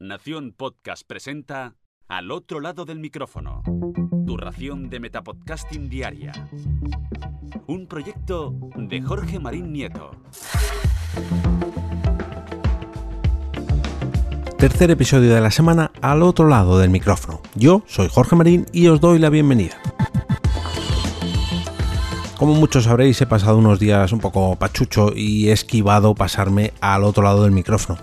Nación Podcast presenta Al otro lado del micrófono. Tu ración de Metapodcasting Diaria. Un proyecto de Jorge Marín Nieto. Tercer episodio de la semana al otro lado del micrófono. Yo soy Jorge Marín y os doy la bienvenida. Como muchos sabréis, he pasado unos días un poco pachucho y he esquivado pasarme al otro lado del micrófono.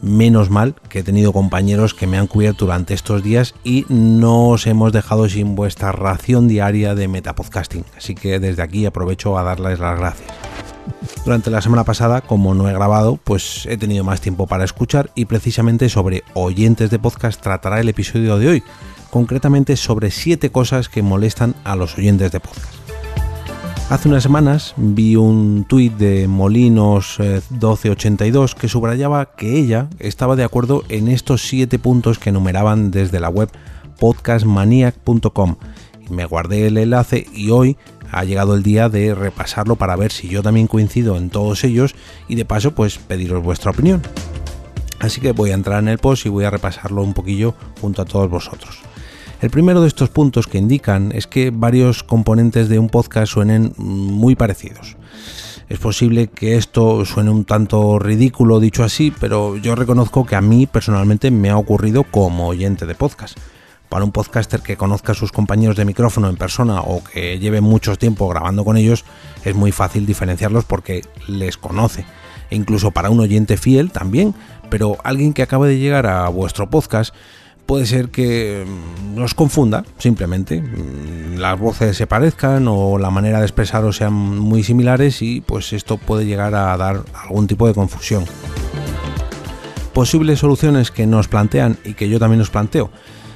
Menos mal que he tenido compañeros que me han cubierto durante estos días y no os hemos dejado sin vuestra ración diaria de metapodcasting. Así que desde aquí aprovecho a darles las gracias. Durante la semana pasada, como no he grabado, pues he tenido más tiempo para escuchar y precisamente sobre oyentes de podcast tratará el episodio de hoy, concretamente sobre 7 cosas que molestan a los oyentes de podcast. Hace unas semanas vi un tuit de Molinos1282 que subrayaba que ella estaba de acuerdo en estos siete puntos que enumeraban desde la web podcastmaniac.com. Me guardé el enlace y hoy ha llegado el día de repasarlo para ver si yo también coincido en todos ellos y de paso pues pediros vuestra opinión. Así que voy a entrar en el post y voy a repasarlo un poquillo junto a todos vosotros. El primero de estos puntos que indican es que varios componentes de un podcast suenen muy parecidos. Es posible que esto suene un tanto ridículo dicho así, pero yo reconozco que a mí personalmente me ha ocurrido como oyente de podcast. Para un podcaster que conozca a sus compañeros de micrófono en persona o que lleve mucho tiempo grabando con ellos, es muy fácil diferenciarlos porque les conoce. E incluso para un oyente fiel también, pero alguien que acaba de llegar a vuestro podcast puede ser que nos confunda, simplemente. Mm, las voces se parezcan o la manera de expresaros sean muy similares y pues esto puede llegar a dar algún tipo de confusión. Posibles soluciones que nos plantean y que yo también os planteo.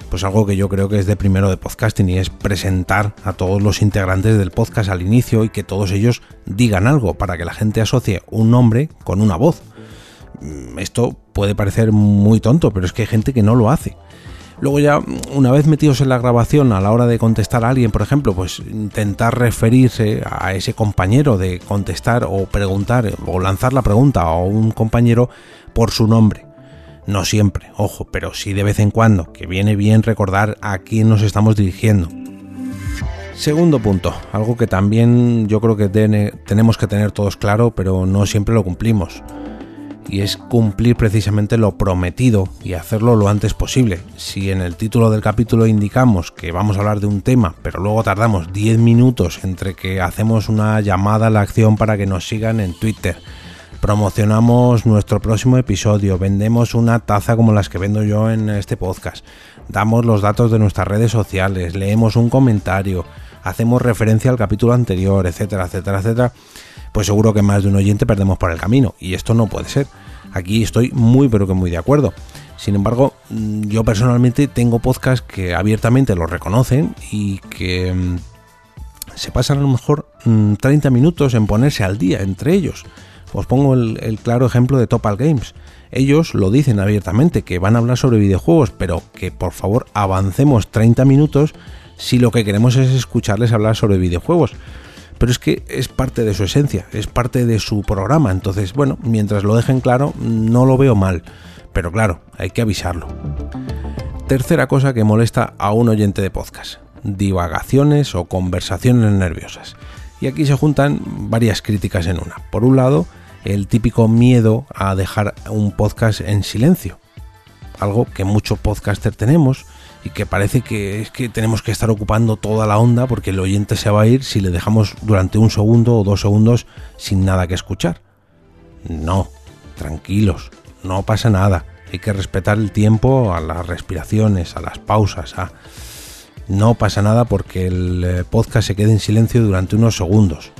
Pues algo que yo creo que es de primero de podcasting y es presentar a todos los integrantes del podcast al inicio y que todos ellos digan algo para que la gente asocie un nombre con una voz. Mm, esto puede parecer muy tonto, pero es que hay gente que no lo hace. Luego ya, una vez metidos en la grabación, a la hora de contestar a alguien, por ejemplo, pues intentar referirse a ese compañero de contestar o preguntar o lanzar la pregunta a un compañero por su nombre. No siempre, ojo, pero sí de vez en cuando, que viene bien recordar a quién nos estamos dirigiendo. Segundo punto, algo que también yo creo que tenemos que tener todos claro, pero no siempre lo cumplimos y es cumplir precisamente lo prometido y hacerlo lo antes posible. Si en el título del capítulo indicamos que vamos a hablar de un tema, pero luego tardamos 10 minutos entre que hacemos una llamada a la acción para que nos sigan en Twitter, promocionamos nuestro próximo episodio, vendemos una taza como las que vendo yo en este podcast, damos los datos de nuestras redes sociales, leemos un comentario, hacemos referencia al capítulo anterior, etcétera, etcétera, etcétera, pues seguro que más de un oyente perdemos por el camino. Y esto no puede ser. Aquí estoy muy pero que muy de acuerdo. Sin embargo, mm, yo personalmente tengo podcasts que abiertamente lo reconocen y que mm, se pasan a lo mejor 30 mm, minutos en ponerse al día entre ellos. Os pongo el, el, claro ejemplo de Topal Games. Ellos lo dicen abiertamente, que van a hablar sobre videojuegos, pero que por favor avancemos 30 minutos si lo que queremos es escucharles hablar sobre videojuegos pero es que es parte de su esencia, es parte de su programa, entonces bueno, mientras lo dejen claro, no lo veo mal, pero claro, hay que avisarlo. Tercera cosa que molesta a un oyente de podcast, divagaciones o conversaciones nerviosas. Y aquí se juntan varias críticas en una. Por un lado, el típico miedo a dejar un podcast en silencio, algo que muchos podcasters tenemos, y que parece que es que tenemos que estar ocupando toda la onda porque el oyente se va a ir si le dejamos durante un segundo o dos segundos sin nada que escuchar. No, tranquilos, no pasa nada. Hay que respetar el tiempo a las respiraciones, a las pausas. No pasa nada porque el eh, podcast se quede en silencio durante unos segundos.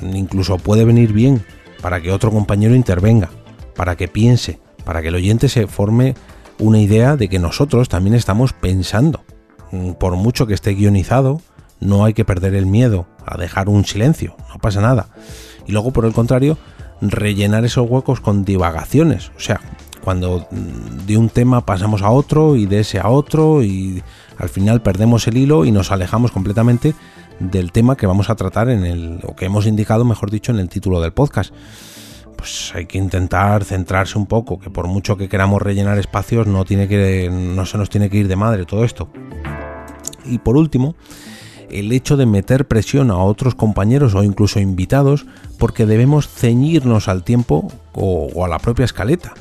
Incluso puede venir bien para que otro compañero intervenga, para que piense, para que el oyente se forme una idea de que nosotros también estamos pensando. Mm, por mucho que esté guionizado, no hay que perder el miedo a dejar un silencio, no pasa nada. Y luego, por el contrario, rellenar esos huecos con divagaciones. O sea, cuando mm, de un tema pasamos a otro y de ese a otro y al final perdemos el hilo y nos alejamos completamente del tema que vamos a tratar en el, o que hemos indicado, mejor dicho, en el título del podcast. Pues hay que intentar centrarse un poco, que por mucho que queramos rellenar espacios, no, tiene que, no se nos tiene que ir de madre todo esto. Y por último, el hecho de meter presión a otros compañeros o incluso invitados porque debemos ceñirnos al tiempo o, a la propia escaleta.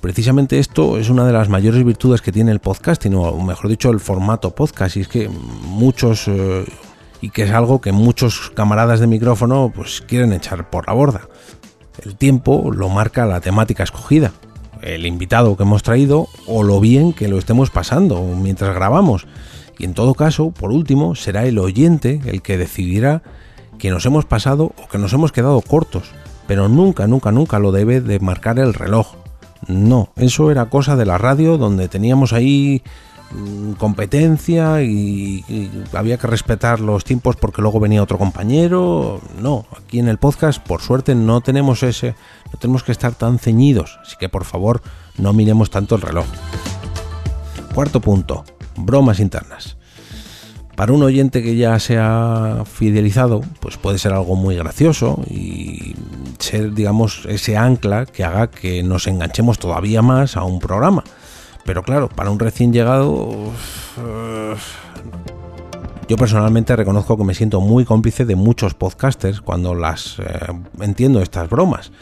Precisamente esto es una de las mayores virtudes que tiene el podcasting, o mejor dicho, el formato podcast, y es que muchos, eh, y que es algo que muchos camaradas de micrófono pues quieren echar por la borda. El tiempo lo marca la temática escogida, el invitado que hemos traído o lo bien que lo estemos pasando mientras grabamos. Y en todo caso, por último, será el oyente el que decidirá que nos hemos pasado o que nos hemos quedado cortos. Pero nunca, nunca, nunca lo debe de marcar el reloj. No, eso era cosa de la radio donde teníamos ahí competencia y, había que respetar los tiempos porque luego venía otro compañero. No, aquí en el podcast por suerte no tenemos ese, no tenemos que estar tan ceñidos, así que por favor no miremos tanto el reloj. Cuarto punto, bromas internas. Para un oyente que ya se ha fidelizado, pues puede ser algo muy gracioso y ser, digamos, ese ancla que haga que nos enganchemos todavía más a un programa. Pero claro, para un recién llegado, yo personalmente reconozco que me siento muy cómplice de muchos podcasters cuando las eh, entiendo estas bromas.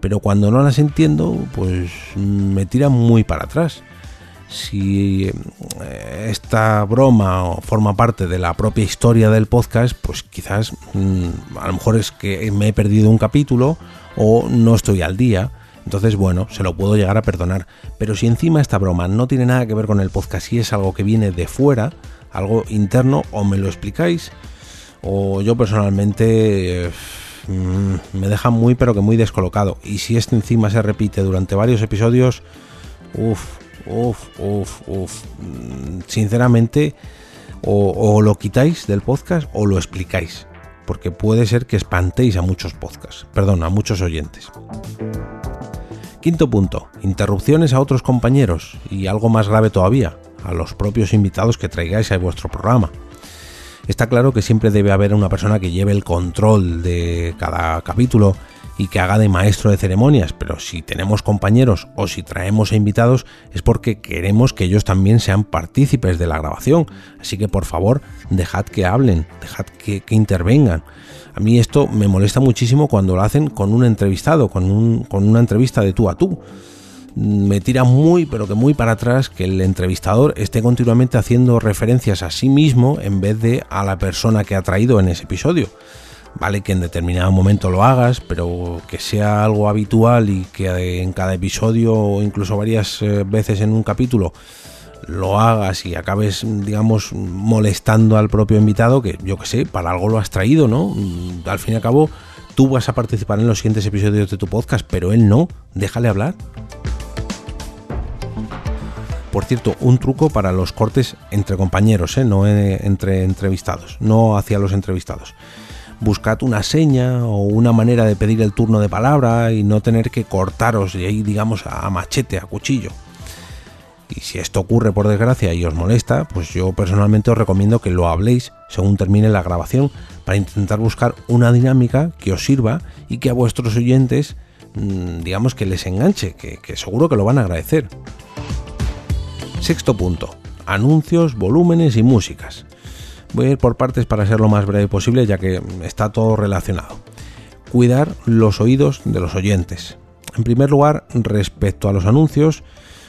Pero cuando no las entiendo, pues me tiran muy para atrás si eh, esta broma forma parte de la propia historia del podcast, pues quizás mm, a lo mejor es que me he perdido un capítulo o no estoy al día. Entonces, bueno, se lo puedo llegar a perdonar. Pero si encima esta broma no tiene nada que ver con el podcast y es algo que viene de fuera, algo interno, o me lo explicáis, o yo personalmente mm, me deja muy pero que muy descolocado. Y si este encima se repite durante varios episodios, uff, Uf, uf, uf. Mm, sinceramente, o, lo quitáis del podcast o lo explicáis. Porque puede ser que espantéis a muchos podcasts. Perdón, a muchos oyentes. Quinto punto. Interrupciones a otros compañeros. Y algo más grave todavía, a los propios invitados que traigáis a vuestro programa. Está claro que siempre debe haber una persona que lleve el control de cada capítulo y que haga de maestro de ceremonias, pero si tenemos compañeros o si traemos a invitados es porque queremos que ellos también sean partícipes de la grabación. Así que por favor, dejad que hablen, dejad que, intervengan. A mí esto me molesta muchísimo cuando lo hacen con un entrevistado, con, un, con una entrevista de tú a tú. Me tira muy, pero que muy para atrás que el entrevistador esté continuamente haciendo referencias a sí mismo en vez de a la persona que ha traído en ese episodio vale que en determinado momento lo hagas, pero que sea algo habitual y que en cada episodio o incluso varias eh, veces en un capítulo lo hagas y acabes, digamos, molestando al propio invitado, que yo que sé, para algo lo has traído, ¿no? Mm, al fin y al cabo, tú vas a participar en los siguientes episodios de tu podcast, pero él no, déjale hablar. Por cierto, un truco para los cortes entre compañeros, ¿eh? no eh, entre entrevistados, no hacia los entrevistados buscad una seña o una manera de pedir el turno de palabra y no tener que cortaros y ahí digamos a machete, a cuchillo. Y si esto ocurre por desgracia y os molesta, pues yo personalmente os recomiendo que lo habléis según termine la grabación para intentar buscar una dinámica que os sirva y que a vuestros oyentes mm, digamos que les enganche, que, que seguro que lo van a agradecer. Sexto punto. Anuncios, volúmenes y músicas. Voy a ir por partes para ser lo más breve posible ya que está todo relacionado. Cuidar los oídos de los oyentes. En primer lugar, respecto a los anuncios,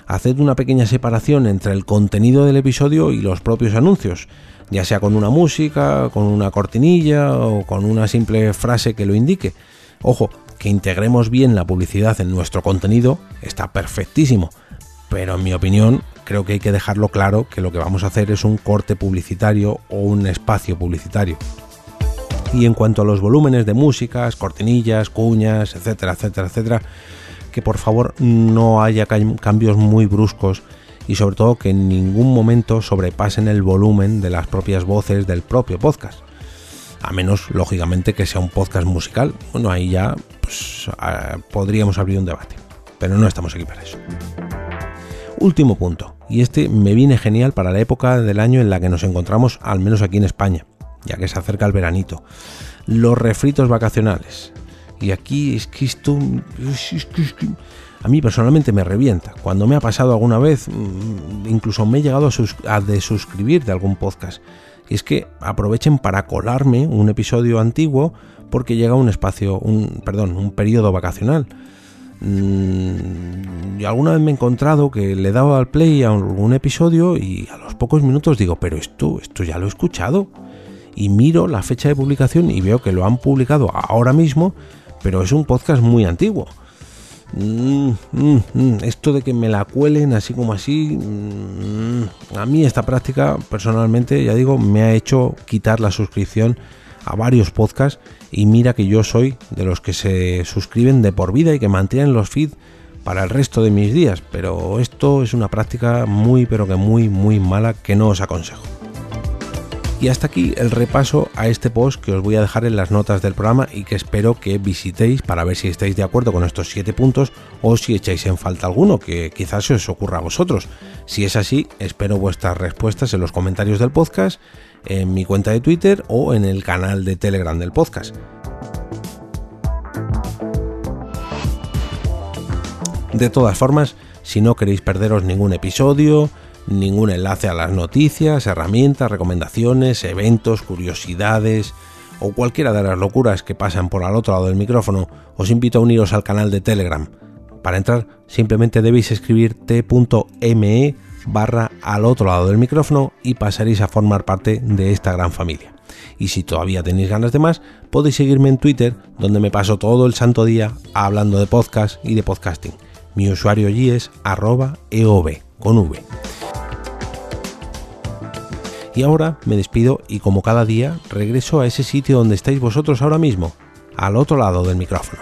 haced una pequeña separación entre el contenido del episodio y los propios anuncios, ya sea con una música, con una cortinilla o con una simple frase que lo indique. Ojo, que integremos bien la publicidad en nuestro contenido está perfectísimo, pero en mi opinión creo que hay que dejarlo claro que lo que vamos a hacer es un corte publicitario o un espacio publicitario. Y en cuanto a los volúmenes de músicas, cortinillas, cuñas, etcétera, etcétera, etcétera, que por favor no haya cambios muy bruscos y sobre todo que en ningún momento sobrepasen el volumen de las propias voces del propio podcast. A menos, lógicamente, que sea un podcast musical. Bueno, ahí ya pues, ah, podríamos abrir un debate. Pero no estamos aquí para eso. Último punto, y este me viene genial para la época del año en la que nos encontramos, al menos aquí en España, ya que se acerca el veranito. Los refritos vacacionales. Y aquí es que esto... A mí personalmente me revienta. Cuando me ha pasado alguna vez, mm, incluso me he llegado a, a desuscribir de algún podcast. Y es que aprovechen para colarme un episodio antiguo porque llega un espacio, un, perdón, un periodo vacacional. Mm, y alguna vez me he encontrado que le dado al play a un episodio y a los pocos minutos digo, pero esto, esto ya lo he escuchado. Y miro la fecha de publicación y veo que lo han publicado ahora mismo, pero es un podcast muy antiguo. Mm, mm, esto de que me la cuelen así como así, a mí esta práctica personalmente, ya digo, me ha hecho quitar la suscripción a varios podcasts y mira que yo soy de los que se suscriben de por vida y que mantienen los feeds para el resto de mis días, pero esto es una práctica muy pero que muy muy mala que no os aconsejo. Y hasta aquí el repaso a este post que os voy a dejar en las notas del programa y que espero que visitéis para ver si estáis de acuerdo con estos 7 puntos o si echáis en falta alguno, que quizás se os ocurra a vosotros. Si es así, espero vuestras respuestas en los comentarios del podcast en mi cuenta de Twitter o en el canal de Telegram del podcast. De todas formas, si no queréis perderos ningún episodio, ningún enlace a las noticias, herramientas, recomendaciones, eventos, curiosidades o cualquiera de las locuras que pasan por al otro lado del micrófono, os invito a uniros al canal de Telegram. Para entrar simplemente debéis escribir t.me barra al otro lado del micrófono y pasaréis a formar parte de esta gran familia. Y si todavía tenéis ganas de más, podéis seguirme en Twitter, donde me paso todo el santo día hablando de podcast y de podcasting. Mi usuario allí es arroba eov, con. Y ahora me despido y como cada día regreso a ese sitio donde estáis vosotros ahora mismo, al otro lado del micrófono.